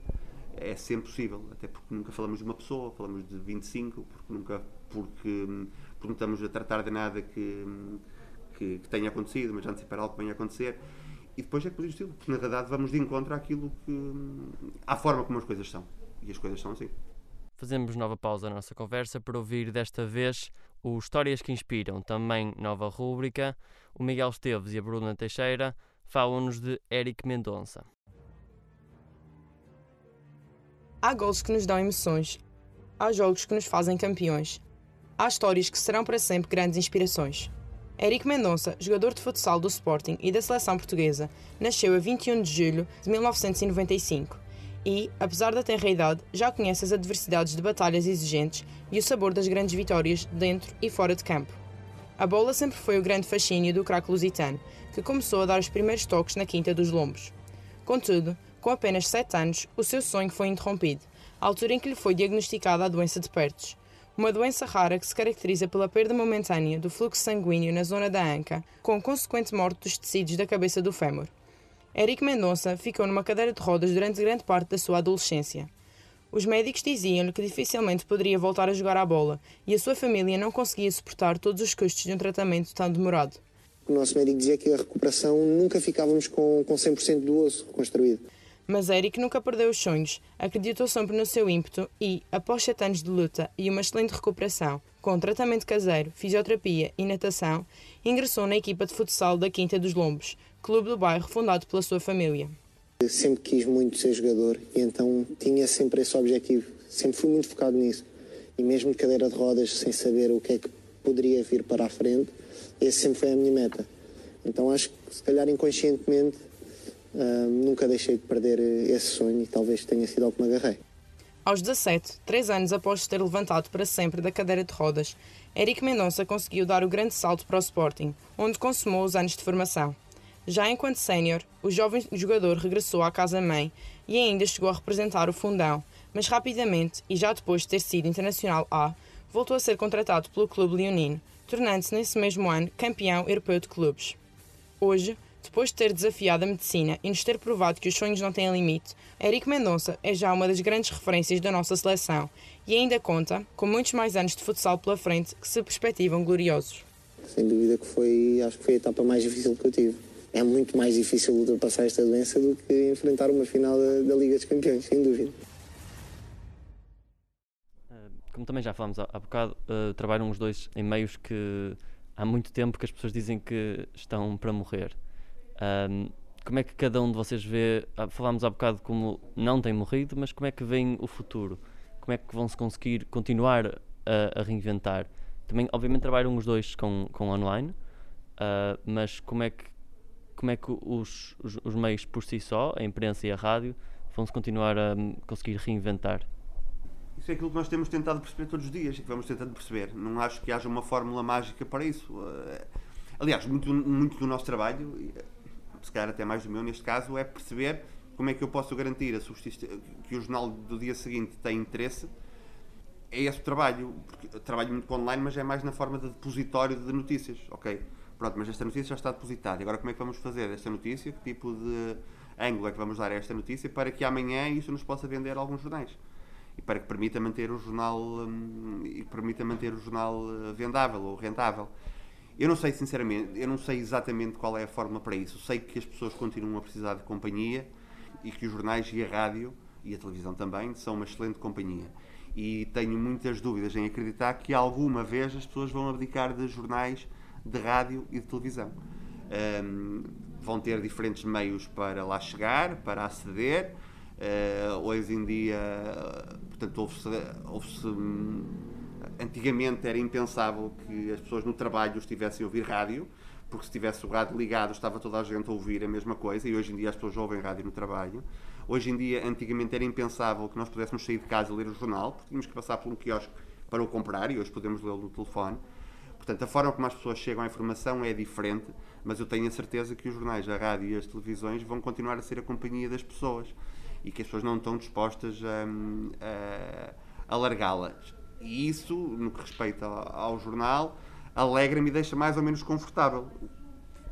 É sempre possível, até porque nunca falamos de uma pessoa, falamos de 25, porque nunca porque, porque não estamos a tratar de nada que, que, que tenha acontecido, mas antecipar algo que venha a acontecer. E depois é que podemos porque na verdade vamos de encontro àquilo que. à forma como as coisas são. E as coisas são assim. Fazemos nova pausa na nossa conversa para ouvir desta vez o Histórias que Inspiram, também nova rúbrica. O Miguel Esteves e a Bruna Teixeira falam-nos de Eric Mendonça. Há gols que nos dão emoções, há jogos que nos fazem campeões, há histórias que serão para sempre grandes inspirações. Eric Mendonça, jogador de futsal do Sporting e da seleção portuguesa, nasceu a 21 de julho de 1995 e, apesar da tenra idade, já conhece as adversidades de batalhas exigentes e o sabor das grandes vitórias dentro e fora de campo. A bola sempre foi o grande fascínio do craque lusitano, que começou a dar os primeiros toques na Quinta dos Lombos. Contudo, com apenas 7 anos, o seu sonho foi interrompido, à altura em que lhe foi diagnosticada a doença de Pertes, uma doença rara que se caracteriza pela perda momentânea do fluxo sanguíneo na zona da anca, com consequente morte dos tecidos da cabeça do fémur. Eric Mendonça ficou numa cadeira de rodas durante grande parte da sua adolescência. Os médicos diziam-lhe que dificilmente poderia voltar a jogar à bola e a sua família não conseguia suportar todos os custos de um tratamento tão demorado. O nosso médico dizia que a recuperação nunca ficávamos com, com 100% do osso construído. Mas Eric nunca perdeu os sonhos, acreditou sempre no seu ímpeto e, após sete anos de luta e uma excelente recuperação, com tratamento caseiro, fisioterapia e natação, ingressou na equipa de futsal da Quinta dos Lombos, clube do bairro fundado pela sua família. Eu sempre quis muito ser jogador e então tinha sempre esse objetivo. Sempre fui muito focado nisso. E mesmo de cadeira de rodas, sem saber o que é que poderia vir para a frente, esse sempre foi a minha meta. Então acho que, se calhar inconscientemente, Uh, nunca deixei de perder esse sonho e talvez tenha sido ao que me agarrei. Aos 17, três anos após ter levantado para sempre da cadeira de rodas, Eric Mendonça conseguiu dar o grande salto para o Sporting, onde consumou os anos de formação. Já enquanto sénior, o jovem jogador regressou à casa-mãe e ainda chegou a representar o Fundão, mas rapidamente, e já depois de ter sido internacional A, voltou a ser contratado pelo clube leonino, tornando-se nesse mesmo ano campeão europeu de clubes. Hoje, depois de ter desafiado a medicina e nos ter provado que os sonhos não têm limite, Eric Mendonça é já uma das grandes referências da nossa seleção e ainda conta com muitos mais anos de futsal pela frente que se perspectivam gloriosos. Sem dúvida que foi, acho que foi a etapa mais difícil que eu tive. É muito mais difícil ultrapassar esta doença do que enfrentar uma final da, da Liga dos Campeões, sem dúvida. Como também já falámos há, há bocado, uh, trabalham os dois em meios que há muito tempo que as pessoas dizem que estão para morrer. Um, como é que cada um de vocês vê? Ah, falámos há bocado como não tem morrido, mas como é que vem o futuro? Como é que vão se conseguir continuar a, a reinventar? Também, obviamente, trabalham os dois com, com online, uh, mas como é que, como é que os, os, os, meios por si só, a imprensa e a rádio, vão se continuar a conseguir reinventar? Isso é aquilo que nós temos tentado perceber todos os dias e que vamos tentando perceber. Não acho que haja uma fórmula mágica para isso. Uh, aliás, muito, muito do nosso trabalho se calhar até mais do meu neste caso, é perceber como é que eu posso garantir a que o jornal do dia seguinte tem interesse. É esse o trabalho, porque trabalho muito online, mas é mais na forma de depositório de notícias, ok? Pronto, mas esta notícia já está depositada. Agora como é que vamos fazer esta notícia? Que tipo de ângulo é que vamos dar a esta notícia para que amanhã isso nos possa vender alguns jornais? E para que permita manter o jornal hum, e permita manter o jornal eh, vendável ou rentável. Eu não sei, sinceramente, eu não sei exatamente qual é a forma para isso. Sei que as pessoas continuam a precisar de companhia e que os jornais e a rádio e a televisão também são uma excelente companhia. E tenho muitas dúvidas em acreditar que alguma vez as pessoas vão abdicar de jornais, de rádio e de televisão. Um, vão ter diferentes meios para lá chegar, para aceder. Uh, hoje em dia, portanto, houve-se houve antigamente era impensável que as pessoas no trabalho estivessem a ouvir rádio, porque se tivesse o rádio ligado estava toda a gente a ouvir a mesma coisa, e hoje em dia as pessoas ouvem rádio no trabalho. Hoje em dia, antigamente era impensável que nós pudéssemos sair de casa e ler o jornal, porque tínhamos que passar por um quiosque para o comprar, e hoje podemos lê-lo no telefone. Portanto, a forma como as pessoas chegam à informação é diferente, mas eu tenho a certeza que os jornais, a rádio e as televisões vão continuar a ser a companhia das pessoas e que as pessoas não estão dispostas a, a, a largá-las. E isso, no que respeita ao, jornal, alegra-me e deixa mais ou menos confortável.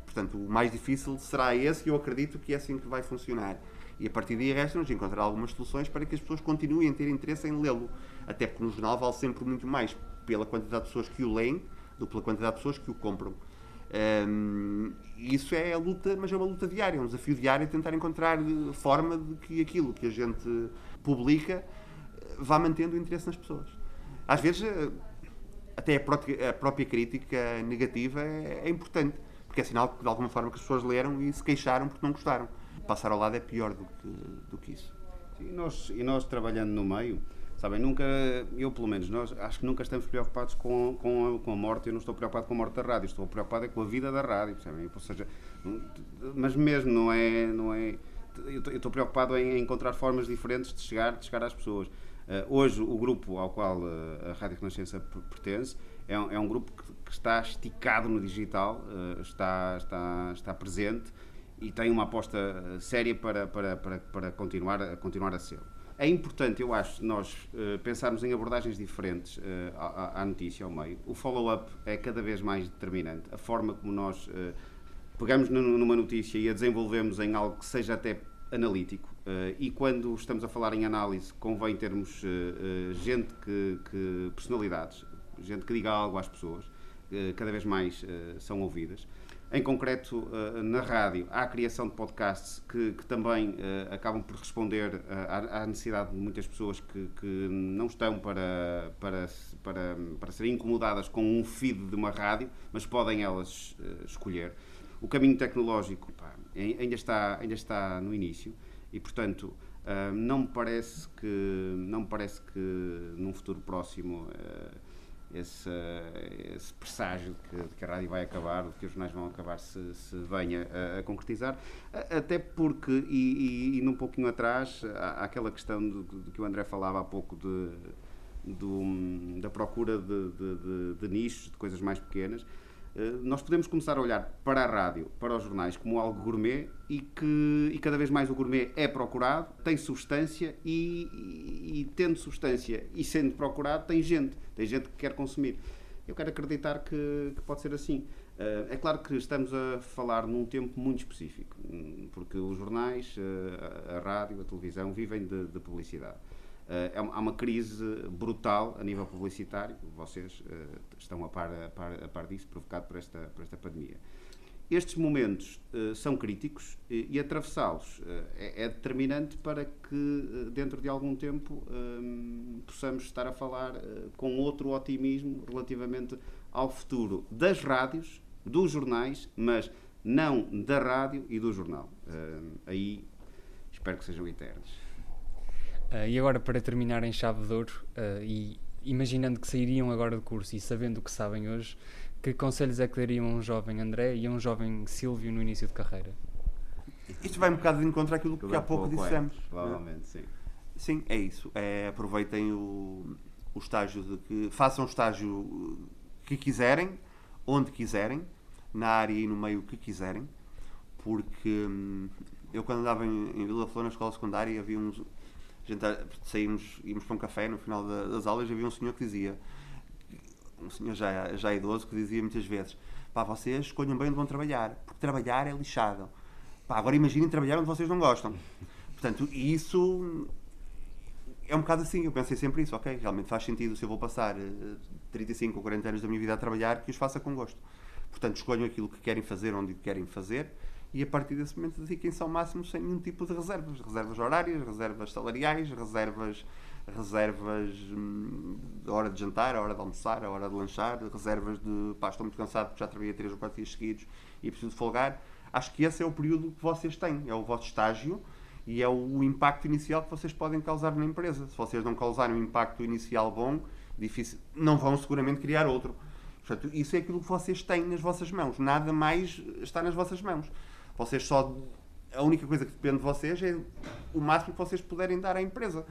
Portanto, o mais difícil será esse e eu acredito que é assim que vai funcionar. E a partir daí resta-nos encontrar algumas soluções para que as pessoas continuem a ter interesse em lê-lo. Até porque no jornal vale sempre muito mais pela quantidade de pessoas que o leem do que pela quantidade de pessoas que o compram. Um, isso é a luta, mas é uma luta diária, é um desafio diário tentar encontrar forma de que aquilo que a gente publica vá mantendo o interesse nas pessoas às vezes eh, até a própria, a própria crítica negativa é, é, importante, porque é sinal que de alguma forma que as pessoas leram e se queixaram porque não gostaram. Passar ao lado é pior do que, do que isso. E nós, e nós trabalhando no meio, sabem, nunca, eu pelo menos, nós acho que nunca estamos preocupados com, com, a, com a morte. Eu não estou preocupado com a morte da rádio, estou preocupado é com a vida da rádio? Ou seja, mas mesmo não é. Não é eu estou preocupado em encontrar formas diferentes de chegar, de chegar às pessoas. Uh, hoje, o grupo ao qual uh, a Rádio Renascença pertence é um, é um grupo que, que, está esticado no digital, uh, está, está, está presente e tem uma aposta séria para, para, para, para continuar, a continuar a ser. É importante, eu acho, nós pensarmos em abordagens diferentes à, à, notícia, ao meio. O follow-up é cada vez mais determinante. A forma como nós pegamos numa notícia e a desenvolvemos em algo que seja até analítico uh, e quando estamos a falar em análise convém termos uh, gente que, que, personalidades, gente que diga algo às pessoas, cada vez mais são ouvidas. Em concreto, na rádio, há a criação de podcasts que, que também acabam por responder à, à necessidade de muitas pessoas que, que não estão para, para, para, para serem incomodadas com um feed de uma rádio, mas podem elas escolher. O caminho tecnológico pá, ainda, está, ainda está no início e, portanto, não me parece que, não me parece que num futuro próximo esse, esse presságio de que, de que, a rádio vai acabar, de que os jornais vão acabar se, se venha a, a concretizar, até porque, e, e, e num pouquinho atrás, há, aquela questão de, de, que o André falava há pouco de, da procura de, de, nichos, de coisas mais pequenas, nós podemos começar a olhar para a rádio, para os jornais, como algo gourmet e que e cada vez mais o gourmet é procurado, tem substância e, e, e, tendo substância e sendo procurado, tem gente, tem gente que quer consumir. Eu quero acreditar que, que pode ser assim. Uh, é claro que estamos a falar num tempo muito específico, porque os jornais, a, a rádio, a televisão vivem de, de publicidade. Uh, há uma crise brutal a nível publicitário, vocês uh, estão a par, a, par, a par disso, provocado por esta, por esta pandemia. Estes momentos uh, são críticos e, e atravessá-los é, é, determinante para que, dentro de algum tempo, possamos estar a falar com outro otimismo relativamente ao futuro das rádios, dos jornais, mas não da rádio e do jornal. aí espero que sejam eternos. Uh, e agora, para terminar em chave de ouro, uh, e imaginando que sairiam agora do curso e sabendo o que sabem hoje, que conselhos é que dariam a um jovem André e a um jovem Silvio no início de carreira? Isto vai um bocado de encontro àquilo que há pouco, pouco dissemos. É, provavelmente, sim. Sim, é isso. É, aproveitem o, o estágio de que. Façam o estágio que quiserem, onde quiserem, na área e no meio que quiserem, porque hum, eu quando andava em, em Vila Flor na escola secundária havia uns, gente, saímos, íamos para um café no final das aulas e havia um senhor que dizia, um senhor já, já idoso, que dizia muitas vezes: pá, vocês escolham bem onde vão trabalhar, porque trabalhar é lixado. Pá, agora imaginem trabalhar onde vocês não gostam. Portanto, isso é um bocado assim. Eu pensei sempre isso, ok, realmente faz sentido se eu vou passar 35 eh, ou 40 anos da minha vida a trabalhar, que os faça com gosto. Portanto, escolham aquilo que querem fazer, onde querem fazer e a partir desse momento dediquem-se ao máximo sem nenhum tipo de reservas. Reservas horárias, reservas salariais, reservas, reservas hum, hora de jantar, a hora de almoçar, a hora de lanchar, reservas de pá, estou muito cansado porque já trabalhei três ou quatro dias seguidos e preciso de folgar. Acho que esse é o período que vocês têm, é o vosso estágio e é o impacto inicial que vocês podem causar na empresa. Se vocês não causarem um impacto inicial bom, difícil, não vão seguramente criar outro. Portanto, isso é aquilo que vocês têm nas vossas mãos. Nada mais está nas vossas mãos. Vocês só. A única coisa que depende de vocês é o máximo que vocês puderem dar à empresa.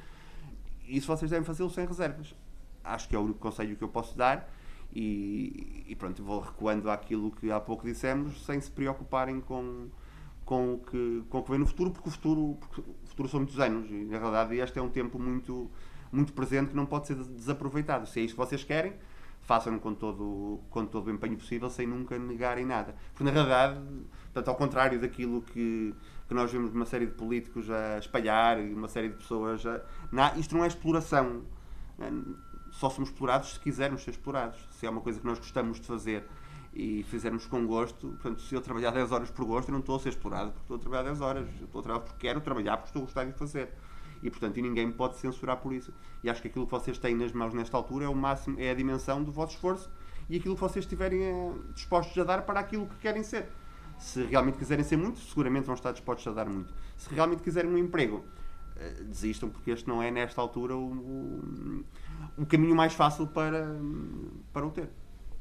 Isso vocês devem fazê-lo sem reservas. Acho que é o único conselho que eu posso dar. E, e pronto, vou recuando àquilo que há pouco dissemos, sem se preocuparem com, com, o que, com o que vem no futuro, porque o futuro, porque o futuro são muitos anos. E na realidade, este é um tempo muito, muito presente que não pode ser desaproveitado. Se é isto que vocês querem, façam-no com todo, com todo o empenho possível, sem nunca negarem nada. Porque na realidade Portanto, ao contrário daquilo que, que nós vemos uma série de políticos a espalhar e uma série de pessoas a. Isto não é exploração. Só somos explorados se quisermos ser explorados. Se é uma coisa que nós gostamos de fazer e fizermos com gosto, portanto, se eu trabalhar 10 horas por gosto, eu não estou a ser explorado porque estou a trabalhar 10 horas. Eu estou a trabalhar porque quero trabalhar, porque estou a gostar de fazer. E, portanto, ninguém me pode censurar por isso. E acho que aquilo que vocês têm nas mãos nesta altura é o máximo, é a dimensão do vosso esforço e aquilo que vocês estiverem eh, dispostos a dar para aquilo que querem ser. Se realmente quiserem ser muito, seguramente vão estar dispostos a dar muito. Se realmente quiserem um emprego, eh, desistam, porque este não é, nesta altura, o, o, caminho mais fácil para, para o ter.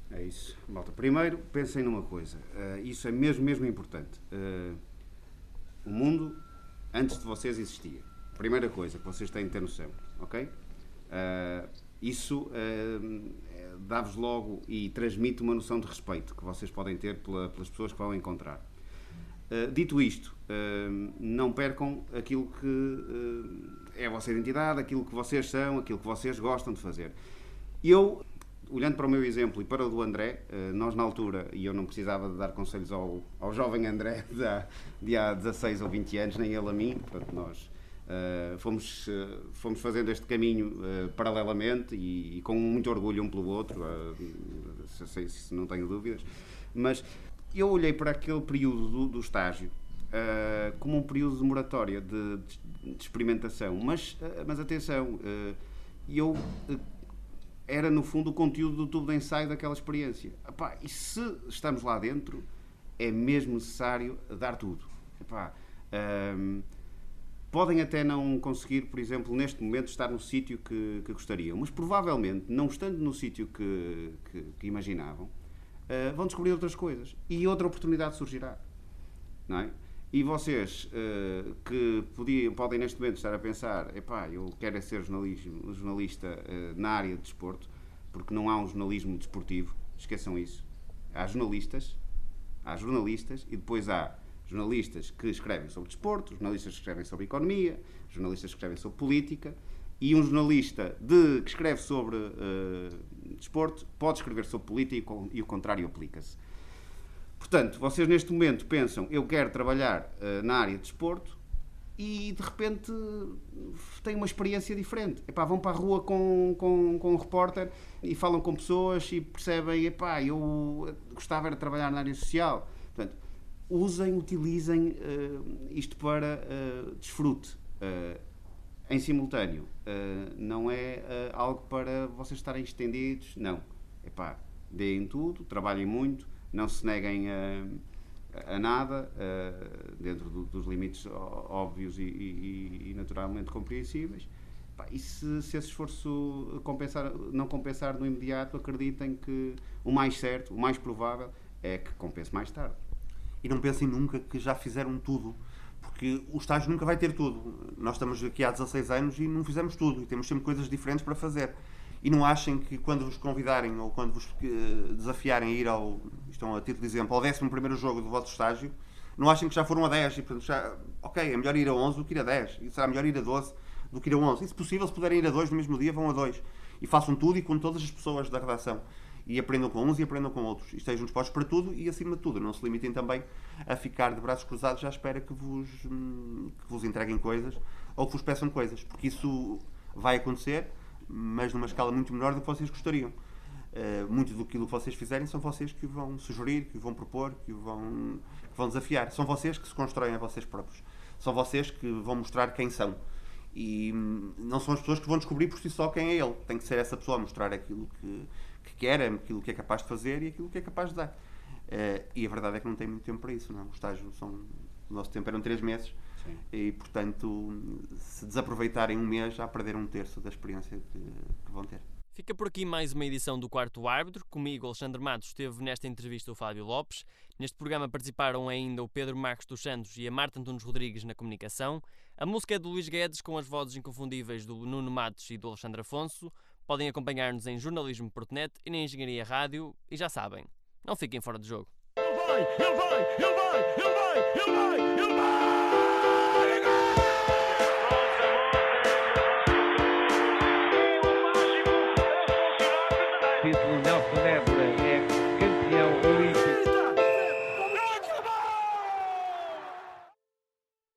É isso. Malta, primeiro, pensem numa coisa. Uh, isso é mesmo, mesmo importante. Uh, o mundo, antes de vocês, existia. Primeira coisa que vocês têm de ter noção, ok? Uh, isso dá-vos logo e transmite uma noção de respeito que vocês podem ter pela, pelas pessoas que vão encontrar. Uh, dito isto, uh, não percam aquilo que uh, é a vossa identidade, aquilo que vocês são, aquilo que vocês gostam de fazer. Eu, olhando para o meu exemplo e para o do André, nós na altura, e eu não precisava de dar conselhos ao, ao jovem André de há, de há 16 ou 20 anos, nem ele a mim, portanto nós Uh, fomos, uh, fomos fazendo este caminho uh, paralelamente e, e, com muito orgulho um pelo outro, se, se, não tenho dúvidas. Mas eu olhei para aquele período do, do estágio como um período de moratória, de, de, de experimentação. Mas, mas atenção, eu era no fundo o conteúdo do tubo de ensaio daquela experiência. Epá, e se estamos lá dentro, é mesmo necessário dar tudo. Epá, um, podem até não conseguir, por exemplo, neste momento, estar no sítio que, que gostariam, mas provavelmente, não estando no sítio que, que, que imaginavam, uh, vão descobrir outras coisas e outra oportunidade surgirá. Não é? E vocês uh, que podiam, podem neste momento estar a pensar, epá, eu quero é ser jornalismo, jornalista uh, na área de desporto, porque não há um jornalismo desportivo, esqueçam isso. Há jornalistas, há jornalistas e depois há jornalistas que escrevem sobre desporto, jornalistas que escrevem sobre economia, jornalistas que escrevem sobre política e um jornalista de, que escreve sobre uh, desporto pode escrever sobre política e, o contrário aplica-se. Portanto, vocês neste momento pensam, eu quero trabalhar uh, na área de desporto e de repente têm uma experiência diferente. Epá, vão para a rua com, com, com um repórter e falam com pessoas e percebem, epá, eu gostava de trabalhar na área social. Usem, utilizem uh, isto para uh, desfrute. Uh, em simultâneo, não é algo para vocês estarem estendidos, não. Epá, deem tudo, trabalhem muito, não se neguem a, a nada, dentro do, dos limites óbvios e, e, e naturalmente compreensíveis. E se, se, esse esforço compensar, não compensar no imediato, acreditem que o mais certo, o mais provável, é que compense mais tarde. E não pensem nunca que já fizeram tudo, porque o estágio nunca vai ter tudo. Nós estamos aqui há 16 anos e não fizemos tudo, e temos sempre coisas diferentes para fazer e não achem que quando vos convidarem ou quando vos eh, desafiarem a ir ao, estão a título de exemplo, ao 11 jogo do vosso estágio, não achem que já foram a 10 e portanto já, ok, é melhor ir a 11 do que ir a 10 e será melhor ir a 12 do que ir a 11. E se possível, se puderem ir a 2 no mesmo dia, vão a 2 e façam tudo e com todas as pessoas da redação e aprendam com uns e aprendam com outros e estejam dispostos para tudo e acima de tudo não se limitem também a ficar de braços cruzados à espera que vos, hum, que vos entreguem coisas ou que vos peçam coisas, porque isso vai acontecer mas numa escala muito menor do que vocês gostariam. Uh, muito do que vocês fizerem são vocês que vão sugerir, que vão propor, que vão, que vão desafiar. São vocês que se constroem a vocês próprios. São vocês que vão mostrar quem são. E hum, não são as pessoas que vão descobrir por si só quem é ele. Tem que ser essa pessoa a mostrar aquilo que, que quer, aquilo que é capaz de fazer e aquilo que é capaz de dar. Uh, e a verdade é que não tem muito tempo para isso. Não é? O estágio são. O nosso tempo eram três meses Sim. E, portanto, se desaproveitarem um mês, já perderam um terço da experiência que, que vão ter. Fica por aqui mais uma edição do Quarto Árbitro. Comigo, Alexandre Matos, esteve nesta entrevista o Fábio Lopes. Neste programa participaram ainda o Pedro Marcos dos Santos e a Marta Antunes Rodrigues na comunicação. A música é do Luís Guedes com as vozes inconfundíveis do Nuno Matos e do Alexandre Afonso. Podem acompanhar-nos em jornalismo.net e na Engenharia Rádio. E já sabem, não fiquem fora de jogo. Ele vai, ele vai, ele vai, ele vai, ele vai, ele vai!